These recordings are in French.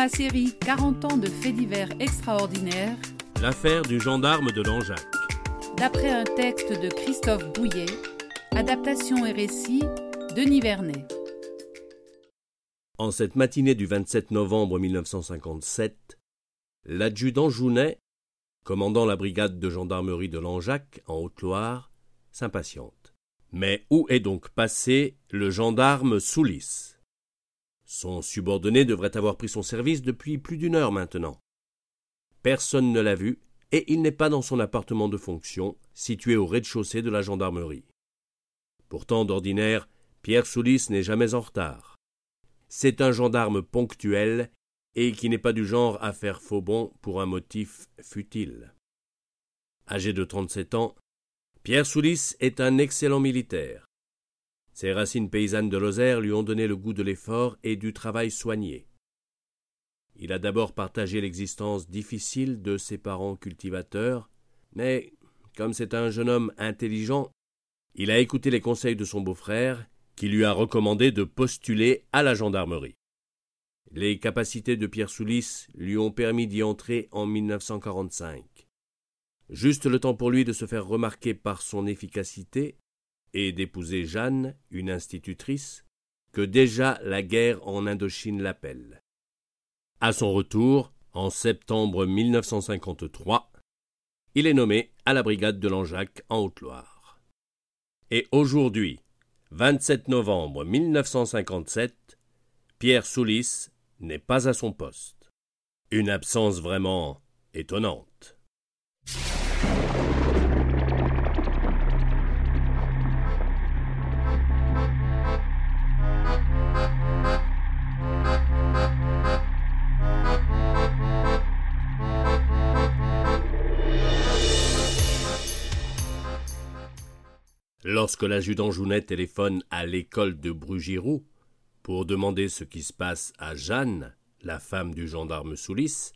la série 40 ans de faits divers extraordinaires, L'affaire du gendarme de Langeac. d'après un texte de Christophe Bouillet, adaptation et récit, Denis Vernet. En cette matinée du 27 novembre 1957, l'adjudant Jounet, commandant la brigade de gendarmerie de Langeac, en Haute-Loire, s'impatiente. Mais où est donc passé le gendarme Soulis? Son subordonné devrait avoir pris son service depuis plus d'une heure maintenant. Personne ne l'a vu, et il n'est pas dans son appartement de fonction, situé au rez-de-chaussée de la gendarmerie. Pourtant, d'ordinaire, Pierre Soulis n'est jamais en retard. C'est un gendarme ponctuel et qui n'est pas du genre à faire faux bond pour un motif futile. Âgé de 37 ans, Pierre Soulis est un excellent militaire. Ses racines paysannes de Lozère lui ont donné le goût de l'effort et du travail soigné. Il a d'abord partagé l'existence difficile de ses parents cultivateurs, mais comme c'est un jeune homme intelligent, il a écouté les conseils de son beau-frère, qui lui a recommandé de postuler à la gendarmerie. Les capacités de Pierre Soulis lui ont permis d'y entrer en 1945. Juste le temps pour lui de se faire remarquer par son efficacité et d'épouser Jeanne, une institutrice, que déjà la guerre en Indochine l'appelle. À son retour, en septembre 1953, il est nommé à la brigade de Langeac en Haute-Loire. Et aujourd'hui, 27 novembre 1957, Pierre Soulis n'est pas à son poste. Une absence vraiment étonnante. Lorsque l'adjudant Jounet téléphone à l'école de Brugiroux pour demander ce qui se passe à Jeanne, la femme du gendarme Soulis,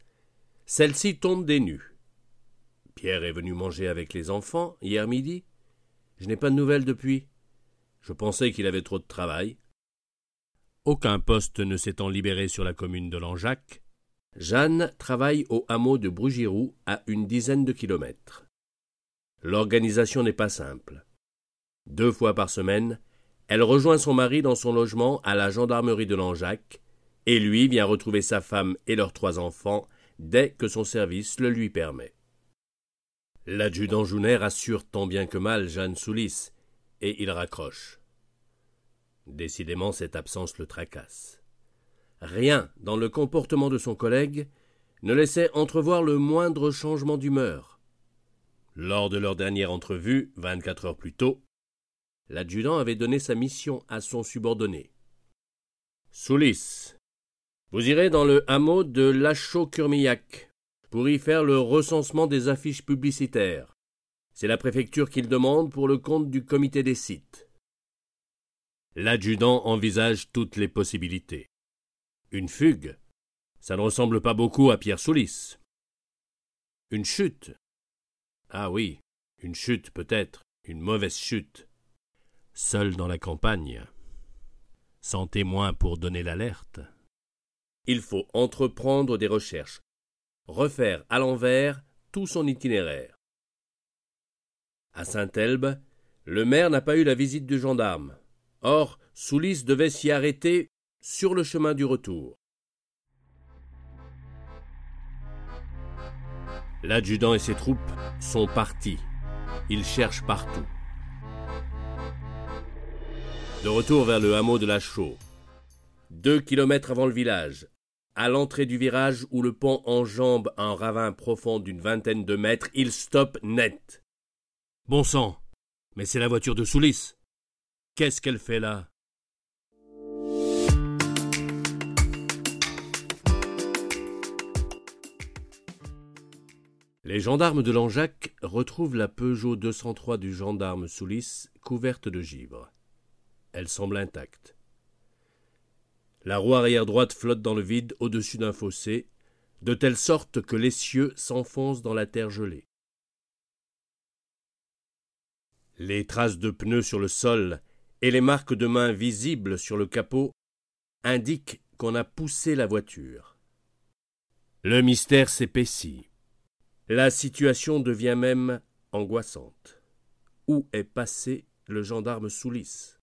celle-ci tombe des nues. Pierre est venu manger avec les enfants hier midi. Je n'ai pas de nouvelles depuis. Je pensais qu'il avait trop de travail. Aucun poste ne s'étant libéré sur la commune de Langeac, Jeanne travaille au hameau de Brugiroux à une dizaine de kilomètres. L'organisation n'est pas simple. Deux fois par semaine, elle rejoint son mari dans son logement à la gendarmerie de Langeac, et lui vient retrouver sa femme et leurs trois enfants dès que son service le lui permet. L'adjudant Jounet rassure tant bien que mal Jeanne Soulis, et il raccroche. Décidément, cette absence le tracasse. Rien dans le comportement de son collègue ne laissait entrevoir le moindre changement d'humeur. Lors de leur dernière entrevue, vingt-quatre heures plus tôt, l'adjudant avait donné sa mission à son subordonné. Soulis, vous irez dans le hameau de Lachaud-Curmillac pour y faire le recensement des affiches publicitaires. C'est la préfecture qui le demande pour le compte du comité des sites. L'adjudant envisage toutes les possibilités. Une fugue, ça ne ressemble pas beaucoup à Pierre Soulis. Une chute. Ah oui, une chute peut-être, une mauvaise chute seul dans la campagne, sans témoin pour donner l'alerte. Il faut entreprendre des recherches, refaire à l'envers tout son itinéraire. À Saint-Elbe, le maire n'a pas eu la visite du gendarme. Or, Soulis devait s'y arrêter sur le chemin du retour. L'adjudant et ses troupes sont partis. Ils cherchent partout. De retour vers le hameau de la Chaux. Deux kilomètres avant le village, à l'entrée du virage où le pont enjambe un ravin profond d'une vingtaine de mètres, il stoppe net. Bon sang, Mais c'est la voiture de Soulis. Qu'est-ce qu'elle fait là? Les gendarmes de Langeac retrouvent la Peugeot 203 du gendarme Soulis couverte de givre. Elle semble intacte. La roue arrière droite flotte dans le vide au-dessus d'un fossé, de telle sorte que l'essieu s'enfonce dans la terre gelée. Les traces de pneus sur le sol et les marques de mains visibles sur le capot indiquent qu'on a poussé la voiture. Le mystère s'épaissit. La situation devient même angoissante. Où est passé le gendarme Soulis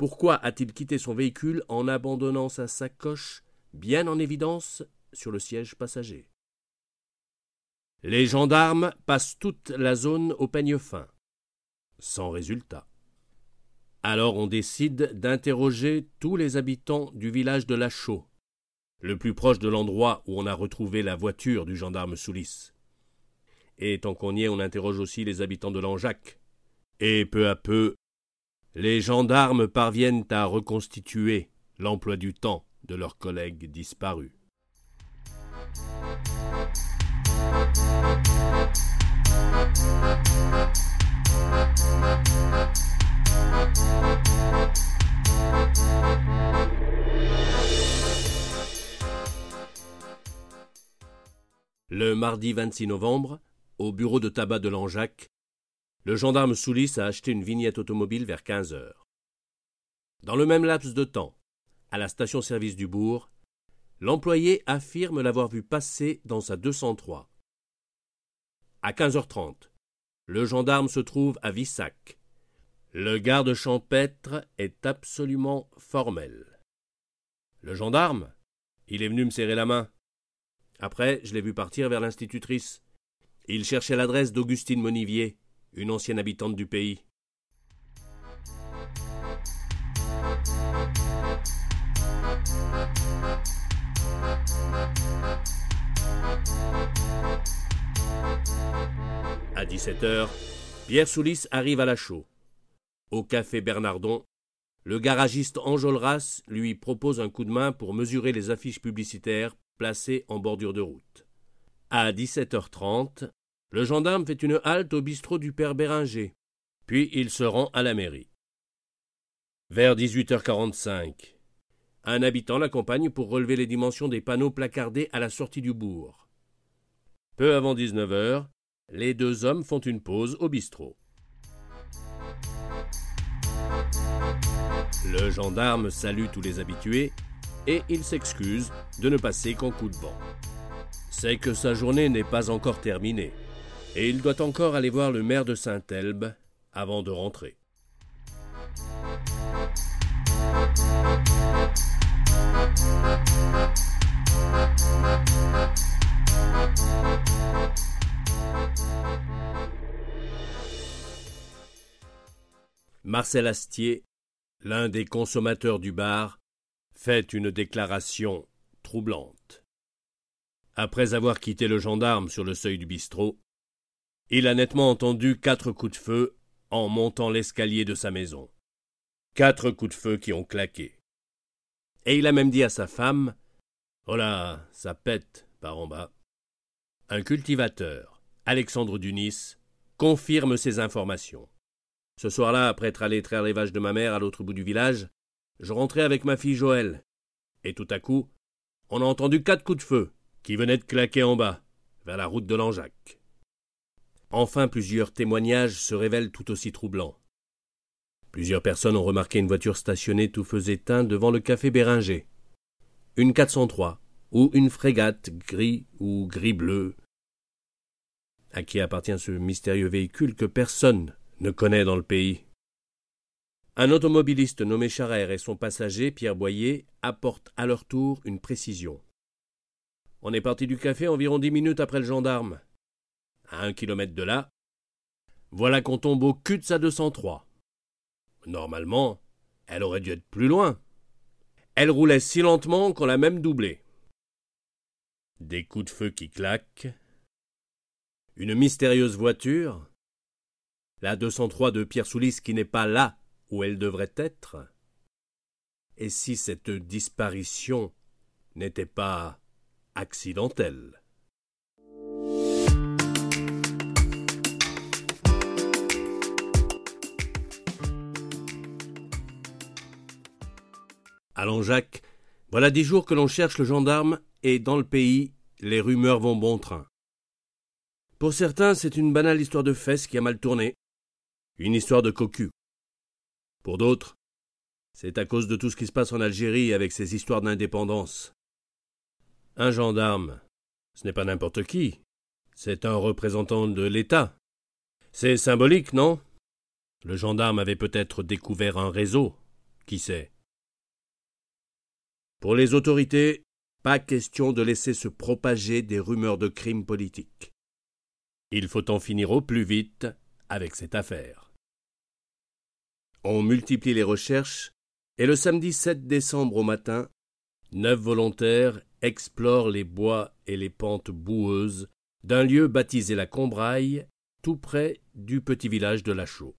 Pourquoi a-t-il quitté son véhicule en abandonnant sa sacoche bien en évidence sur le siège passager? Les gendarmes passent toute la zone au peigne fin, sans résultat. Alors on décide d'interroger tous les habitants du village de Lachaud, le plus proche de l'endroit où on a retrouvé la voiture du gendarme Soulis. Et tant qu'on y est, on interroge aussi les habitants de Langeac. Et peu à peu, les gendarmes parviennent à reconstituer l'emploi du temps de leurs collègues disparus. Le mardi 26 novembre, au bureau de tabac de Langeac, le gendarme Soulis a acheté une vignette automobile vers 15 heures. Dans le même laps de temps, à la station-service du bourg, l'employé affirme l'avoir vu passer dans sa 203. À 15h30, le gendarme se trouve à Vissac. Le garde champêtre est absolument formel. Le gendarme Il est venu me serrer la main. Après, je l'ai vu partir vers l'institutrice. Il cherchait l'adresse d'Augustine Monivier, une ancienne habitante du pays. À 17h, Pierre Soulis arrive à la chaux. Au café Bernardon, le garagiste Enjolras lui propose un coup de main pour mesurer les affiches publicitaires placées en bordure de route. À 17h30, le gendarme fait une halte au bistrot du père Béringer, puis il se rend à la mairie. Vers 18h45, un habitant l'accompagne pour relever les dimensions des panneaux placardés à la sortie du bourg. Peu avant 19h, les deux hommes font une pause au bistrot. Le gendarme salue tous les habitués et il s'excuse de ne passer qu'en coup de vent. C'est que sa journée n'est pas encore terminée et il doit encore aller voir le maire de Saint-Elbe avant de rentrer. Marcel Astier, l'un des consommateurs du bar, fait une déclaration troublante. Après avoir quitté le gendarme sur le seuil du bistrot, il a nettement entendu quatre coups de feu en montant l'escalier de sa maison. Quatre coups de feu qui ont claqué. Et il a même dit à sa femme Oh là, ça pète par en bas. Un cultivateur, Alexandre Dunis, confirme ces informations. Ce soir-là, après être allé traire les vaches de ma mère à l'autre bout du village, je rentrais avec ma fille Joël. Et tout à coup, on a entendu quatre coups de feu qui venaient de claquer en bas, vers la route de Langeac. Enfin, plusieurs témoignages se révèlent tout aussi troublants. Plusieurs personnes ont remarqué une voiture stationnée tout feu éteint devant le café Béringer. Une 403 ou une frégate gris ou gris-bleu. À qui appartient ce mystérieux véhicule que personne ne connaît dans le pays? Un automobiliste nommé Charère et son passager, Pierre Boyer, apportent à leur tour une précision. On est parti du café environ dix minutes après le gendarme à un kilomètre de là, voilà qu'on tombe au cul de sa 203. Normalement, elle aurait dû être plus loin. Elle roulait si lentement qu'on l'a même doublée. Des coups de feu qui claquent. Une mystérieuse voiture. La 203 de Pierre Soulis qui n'est pas là où elle devrait être Et si cette disparition n'était pas accidentelle? Allons, Jacques, voilà dix jours que l'on cherche le gendarme, et dans le pays, les rumeurs vont bon train. Pour certains, c'est une banale histoire de fesses qui a mal tourné. Une histoire de cocu. Pour d'autres, c'est à cause de tout ce qui se passe en Algérie avec ces histoires d'indépendance. Un gendarme, ce n'est pas n'importe qui. C'est un représentant de l'État. C'est symbolique, non? Le gendarme avait peut-être découvert un réseau. Qui sait? Pour les autorités, pas question de laisser se propager des rumeurs de crimes politiques. Il faut en finir au plus vite avec cette affaire. On multiplie les recherches et le samedi 7 décembre au matin, neuf volontaires explorent les bois et les pentes boueuses d'un lieu baptisé la Combraille, tout près du petit village de Lachaud.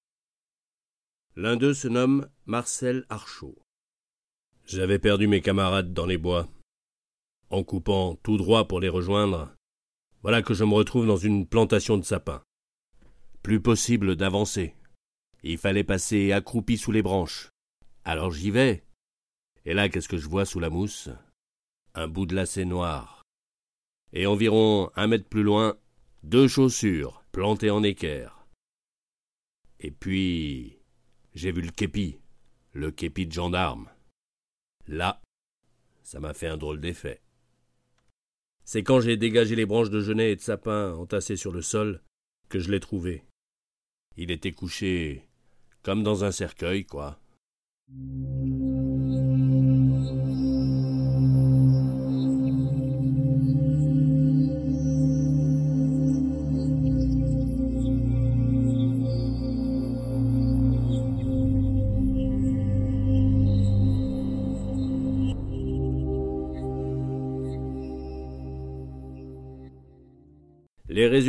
L'un d'eux se nomme Marcel Archaud. J'avais perdu mes camarades dans les bois en coupant tout droit pour les rejoindre, voilà que je me retrouve dans une plantation de sapins. Plus possible d'avancer. Il fallait passer accroupi sous les branches. Alors j'y vais. Et là, qu'est-ce que je vois sous la mousse? Un bout de lacet noir. Et environ un mètre plus loin, deux chaussures plantées en équerre. Et puis, j'ai vu le képi, le képi de gendarme. Là, ça m'a fait un drôle d'effet. C'est quand j'ai dégagé les branches de genêt et de sapin entassées sur le sol que je l'ai trouvé. Il était couché comme dans un cercueil, quoi.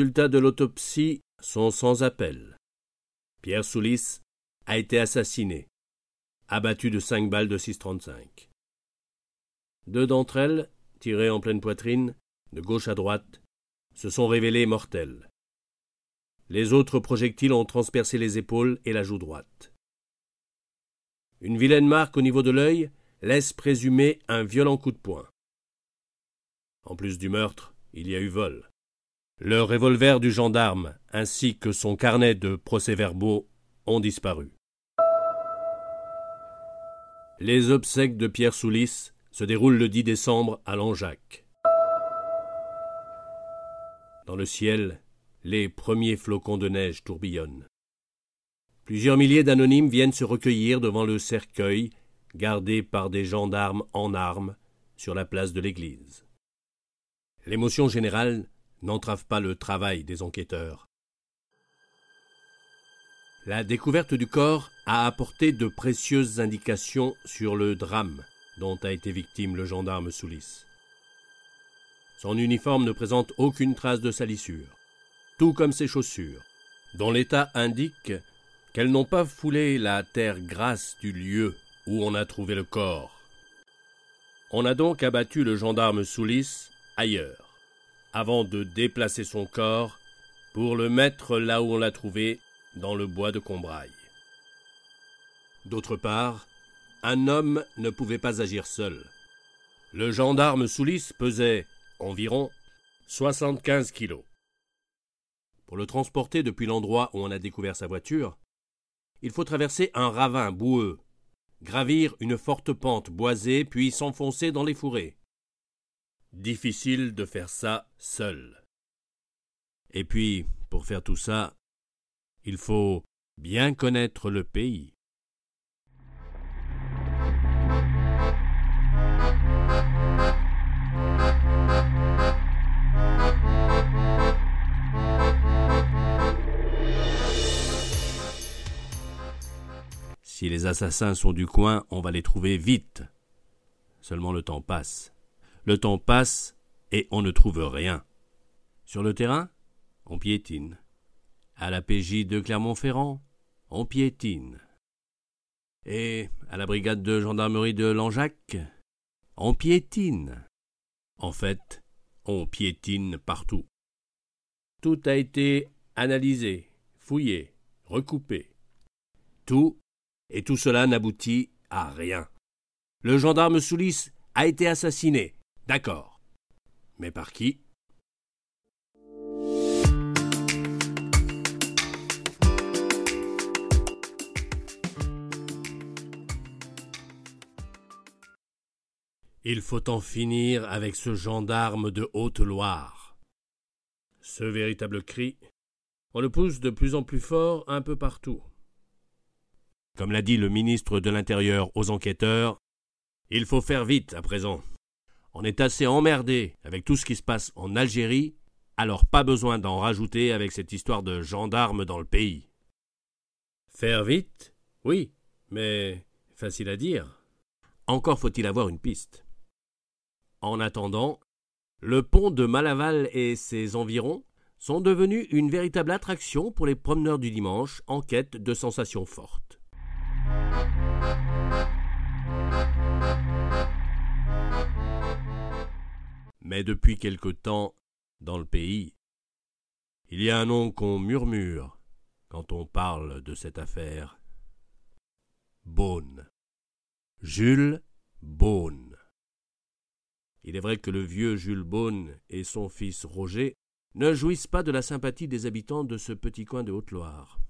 Résultats de l'autopsie sont sans appel. Pierre Soulis a été assassiné, abattu de cinq balles de 6,35. Deux d'entre elles, tirées en pleine poitrine, de gauche à droite, se sont révélées mortelles. Les autres projectiles ont transpercé les épaules et la joue droite. Une vilaine marque au niveau de l'œil laisse présumer un violent coup de poing. En plus du meurtre, il y a eu vol. Le revolver du gendarme ainsi que son carnet de procès-verbaux ont disparu. Les obsèques de Pierre Soulis se déroulent le 10 décembre à Langeac. Dans le ciel, les premiers flocons de neige tourbillonnent. Plusieurs milliers d'anonymes viennent se recueillir devant le cercueil gardé par des gendarmes en armes sur la place de l'église. L'émotion générale n'entrave pas le travail des enquêteurs. La découverte du corps a apporté de précieuses indications sur le drame dont a été victime le gendarme Soulis. Son uniforme ne présente aucune trace de salissure, tout comme ses chaussures, dont l'état indique qu'elles n'ont pas foulé la terre grasse du lieu où on a trouvé le corps. On a donc abattu le gendarme Soulis ailleurs avant de déplacer son corps pour le mettre là où on l'a trouvé, dans le bois de Combraille. D'autre part, un homme ne pouvait pas agir seul. Le gendarme Soulis pesait environ 75 kilos. Pour le transporter depuis l'endroit où on a découvert sa voiture, il faut traverser un ravin boueux, gravir une forte pente boisée, puis s'enfoncer dans les fourrés. Difficile de faire ça seul. Et puis, pour faire tout ça, il faut bien connaître le pays. Si les assassins sont du coin, on va les trouver vite. Seulement le temps passe. Le temps passe et on ne trouve rien. Sur le terrain, on piétine. À la PJ de Clermont-Ferrand, on piétine. Et à la brigade de gendarmerie de Langeac, on piétine. En fait, on piétine partout. Tout a été analysé, fouillé, recoupé. Tout, et tout cela n'aboutit à rien. Le gendarme Soulis a été assassiné, d'accord. Mais par qui? Il faut en finir avec ce gendarme de Haute-Loire. Ce véritable cri, on le pousse de plus en plus fort un peu partout. Comme l'a dit le ministre de l'Intérieur aux enquêteurs, il faut faire vite à présent. On est assez emmerdé avec tout ce qui se passe en Algérie, alors pas besoin d'en rajouter avec cette histoire de gendarmes dans le pays. Faire vite Oui, mais facile à dire. Encore faut-il avoir une piste. En attendant, le pont de Malaval et ses environs sont devenus une véritable attraction pour les promeneurs du dimanche en quête de sensations fortes. Mais depuis quelque temps, dans le pays, il y a un nom qu'on murmure quand on parle de cette affaire. Beaune. Jules Beaune. Il est vrai que le vieux Jules Beaune et son fils Roger ne jouissent pas de la sympathie des habitants de ce petit coin de Haute-Loire.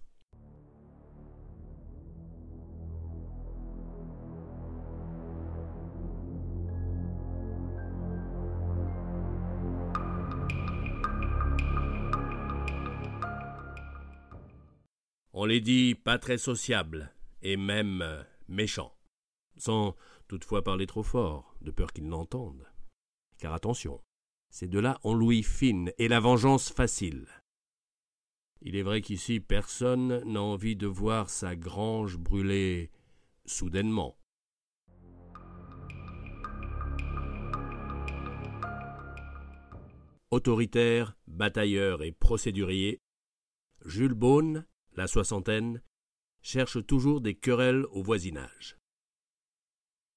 On les dit pas très sociables et même euh, méchants, sans toutefois parler trop fort, de peur qu'ils n'entendent. Car attention, c'est de là en louis fine et la vengeance facile. Il est vrai qu'ici personne n'a envie de voir sa grange brûler soudainement. Autoritaire, batailleur et procédurier, Jules Beaune, la soixantaine, cherche toujours des querelles au voisinage.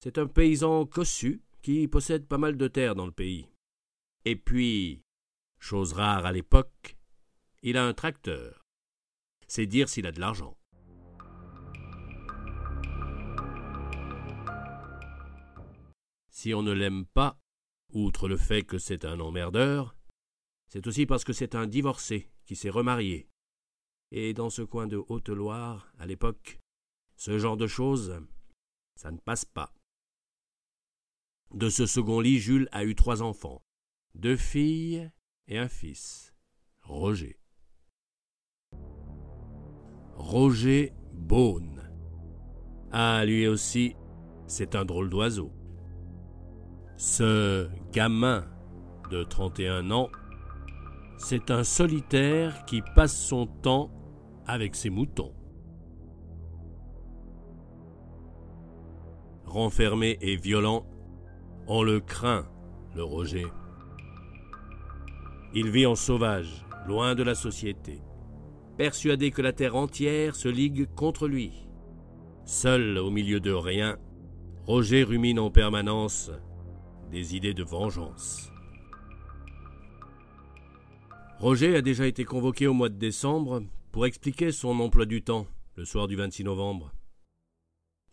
C'est un paysan cossu qui possède pas mal de terres dans le pays. Et puis, chose rare à l'époque, il a un tracteur. C'est dire s'il a de l'argent. Si on ne l'aime pas, outre le fait que c'est un emmerdeur, c'est aussi parce que c'est un divorcé qui s'est remarié. Et dans ce coin de Haute-Loire, à l'époque, ce genre de choses, ça ne passe pas. De ce second lit, Jules a eu trois enfants, deux filles et un fils, Roger. Roger Beaune. Ah, lui aussi, c'est un drôle d'oiseau. Ce gamin de 31 ans, c'est un solitaire qui passe son temps avec ses moutons. Renfermé et violent, on le craint, le Roger. Il vit en sauvage, loin de la société, persuadé que la terre entière se ligue contre lui. Seul au milieu de rien, Roger rumine en permanence des idées de vengeance. Roger a déjà été convoqué au mois de décembre pour expliquer son emploi du temps le soir du 26 novembre.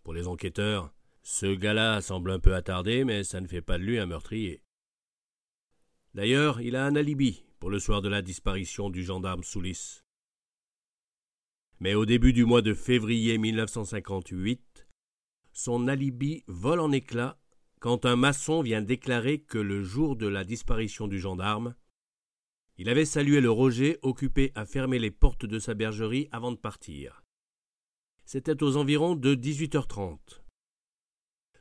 Pour les enquêteurs, ce gars-là semble un peu attardé, mais ça ne fait pas de lui un meurtrier. D'ailleurs, il a un alibi pour le soir de la disparition du gendarme Soulis. Mais au début du mois de février 1958, son alibi vole en éclats quand un maçon vient déclarer que le jour de la disparition du gendarme, il avait salué le Roger occupé à fermer les portes de sa bergerie avant de partir. C'était aux environs de 18h30.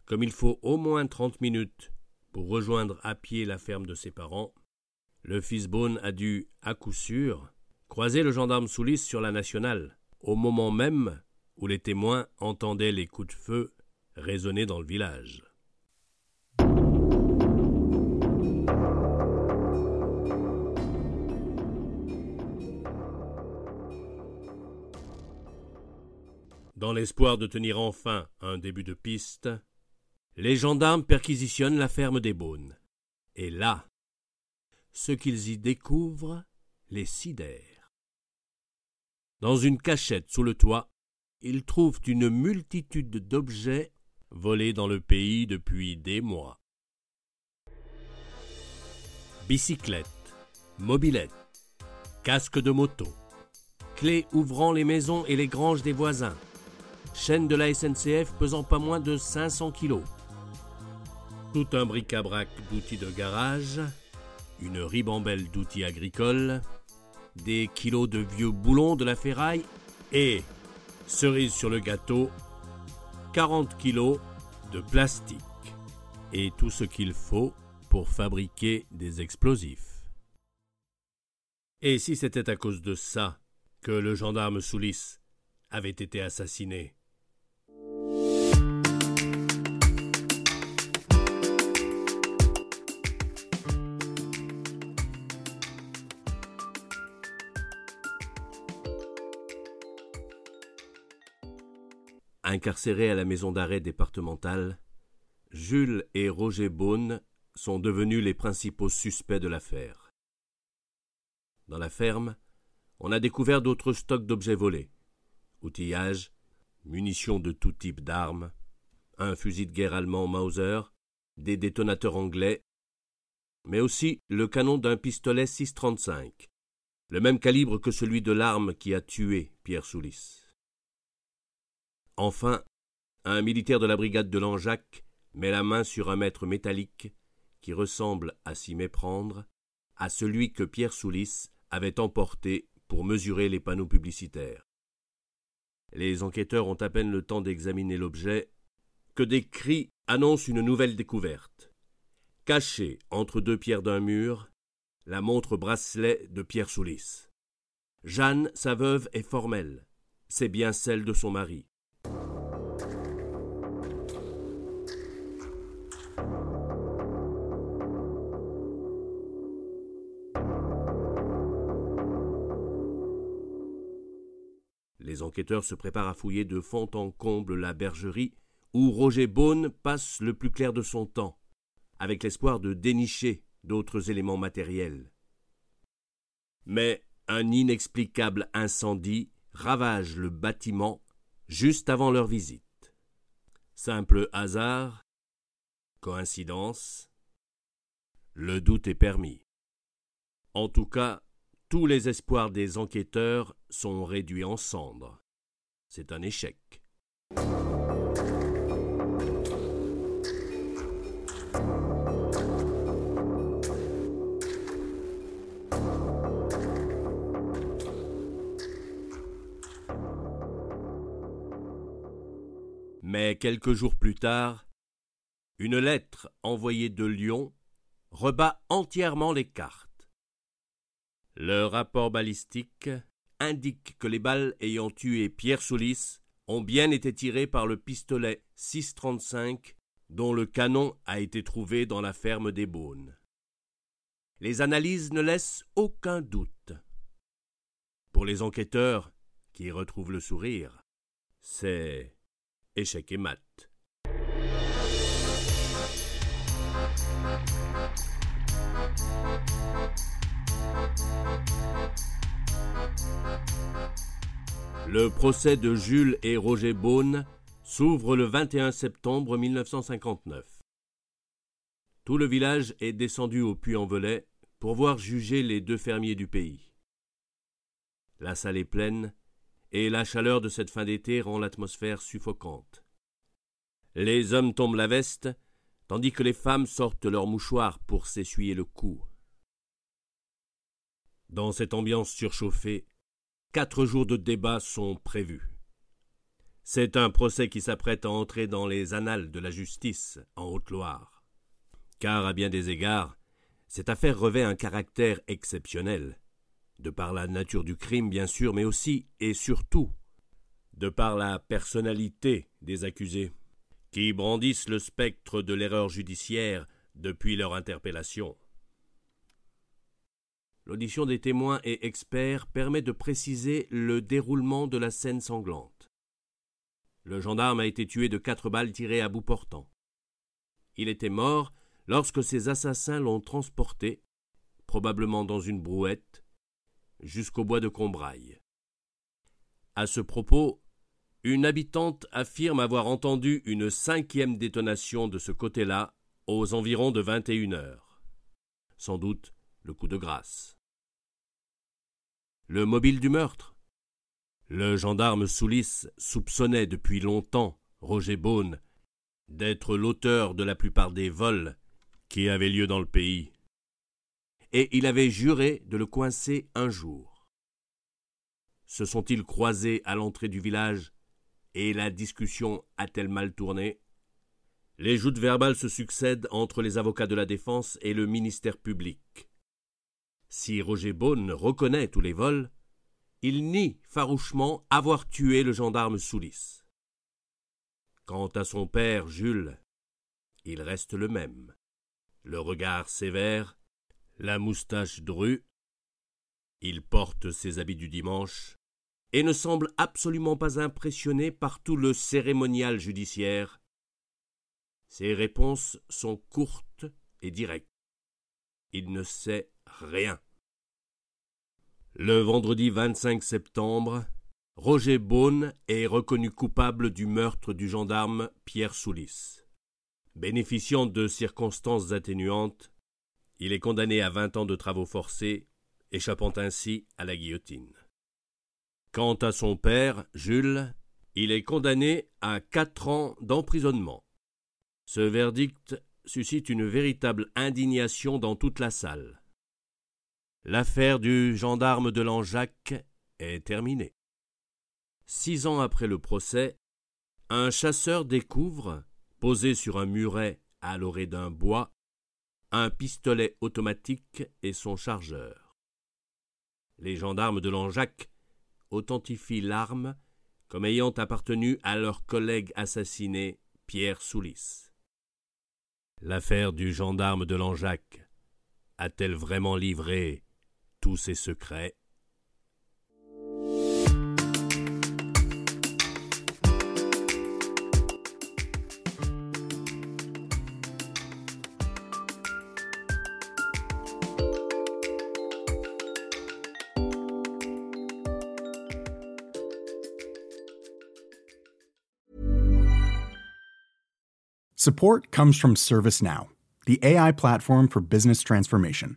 Comme il faut au moins trente minutes pour rejoindre à pied la ferme de ses parents, le fils Beaune a dû, à coup sûr, croiser le gendarme Soulis sur la nationale, au moment même où les témoins entendaient les coups de feu résonner dans le village. Dans l'espoir de tenir enfin un début de piste, les gendarmes perquisitionnent la ferme des Beaunes. Et là, ce qu'ils y découvrent les sidère. Dans une cachette sous le toit, ils trouvent une multitude d'objets volés dans le pays depuis des mois. Bicyclettes, mobilettes, casques de moto, clés ouvrant les maisons et les granges des voisins, chaîne de la SNCF pesant pas moins de 500 kilos, tout un bric-à-brac d'outils de garage, une ribambelle d'outils agricoles, des kilos de vieux boulons de la ferraille et, cerise sur le gâteau, 40 kilos de plastique et tout ce qu'il faut pour fabriquer des explosifs. Et si c'était à cause de ça que le gendarme Soulis avait été assassiné? Incarcérés à la maison d'arrêt départementale, Jules et Roger Beaune sont devenus les principaux suspects de l'affaire. Dans la ferme, on a découvert d'autres stocks d'objets volés outillage, munitions de tout type d'armes, un fusil de guerre allemand Mauser, des détonateurs anglais, mais aussi le canon d'un pistolet 635, le même calibre que celui de l'arme qui a tué Pierre Soulis. Enfin, un militaire de la brigade de Langeac met la main sur un mètre métallique qui ressemble, à s'y méprendre, à celui que Pierre Soulis avait emporté pour mesurer les panneaux publicitaires. Les enquêteurs ont à peine le temps d'examiner l'objet que des cris annoncent une nouvelle découverte. Cachée entre deux pierres d'un mur, la montre bracelet de Pierre Soulis. Jeanne, sa veuve, est formelle. C'est bien celle de son mari. Enquêteurs se préparent à fouiller de fond en comble la bergerie où Roger Beaune passe le plus clair de son temps, avec l'espoir de dénicher d'autres éléments matériels. Mais un inexplicable incendie ravage le bâtiment juste avant leur visite. Simple hasard, coïncidence, le doute est permis. En tout cas, tous les espoirs des enquêteurs sont réduits en cendres. C'est un échec. Mais quelques jours plus tard, une lettre envoyée de Lyon rebat entièrement les cartes. Le rapport balistique indique que les balles ayant tué Pierre Soulis ont bien été tirées par le pistolet 635 dont le canon a été trouvé dans la ferme des Beaunes. Les analyses ne laissent aucun doute. Pour les enquêteurs, qui retrouvent le sourire, c'est échec et mat. Le procès de Jules et Roger Beaune s'ouvre le 21 septembre 1959. Tout le village est descendu au Puy-en-Velay pour voir juger les deux fermiers du pays. La salle est pleine et la chaleur de cette fin d'été rend l'atmosphère suffocante. Les hommes tombent la veste, tandis que les femmes sortent leurs mouchoirs pour s'essuyer le cou. Dans cette ambiance surchauffée, quatre jours de débat sont prévus. C'est un procès qui s'apprête à entrer dans les annales de la justice en Haute-Loire. Car, à bien des égards, cette affaire revêt un caractère exceptionnel, de par la nature du crime, bien sûr, mais aussi et surtout de par la personnalité des accusés, qui brandissent le spectre de l'erreur judiciaire depuis leur interpellation. L'audition des témoins et experts permet de préciser le déroulement de la scène sanglante. Le gendarme a été tué de quatre balles tirées à bout portant. Il était mort lorsque ses assassins l'ont transporté, probablement dans une brouette, jusqu'au bois de Combraille. À ce propos, une habitante affirme avoir entendu une cinquième détonation de ce côté-là aux environs de vingt et une heures. Sans doute le coup de grâce. Le mobile du meurtre. Le gendarme Soulis soupçonnait depuis longtemps Roger Beaune d'être l'auteur de la plupart des vols qui avaient lieu dans le pays. Et il avait juré de le coincer un jour. Se sont-ils croisés à l'entrée du village et la discussion a-t-elle mal tourné? Les joutes verbales se succèdent entre les avocats de la défense et le ministère public. Si Roger Beaune reconnaît tous les vols, il nie farouchement avoir tué le gendarme Soulis. Quant à son père, Jules, il reste le même. Le regard sévère, la moustache drue, il porte ses habits du dimanche et ne semble absolument pas impressionné par tout le cérémonial judiciaire. Ses réponses sont courtes et directes. Il ne sait rien. Le vendredi 25 septembre, Roger Beaune est reconnu coupable du meurtre du gendarme Pierre Soulis. Bénéficiant de circonstances atténuantes, il est condamné à vingt ans de travaux forcés, échappant ainsi à la guillotine. Quant à son père, Jules, il est condamné à quatre ans d'emprisonnement. Ce verdict suscite une véritable indignation dans toute la salle. L'affaire du gendarme de Langeac est terminée. Six ans après le procès, un chasseur découvre, posé sur un muret à l'orée d'un bois, un pistolet automatique et son chargeur. Les gendarmes de Langeac authentifient l'arme comme ayant appartenu à leur collègue assassiné Pierre Soulis. L'affaire du gendarme de Langeac a-t-elle vraiment livré tous ses secrets Support comes from ServiceNow, the AI platform for business transformation.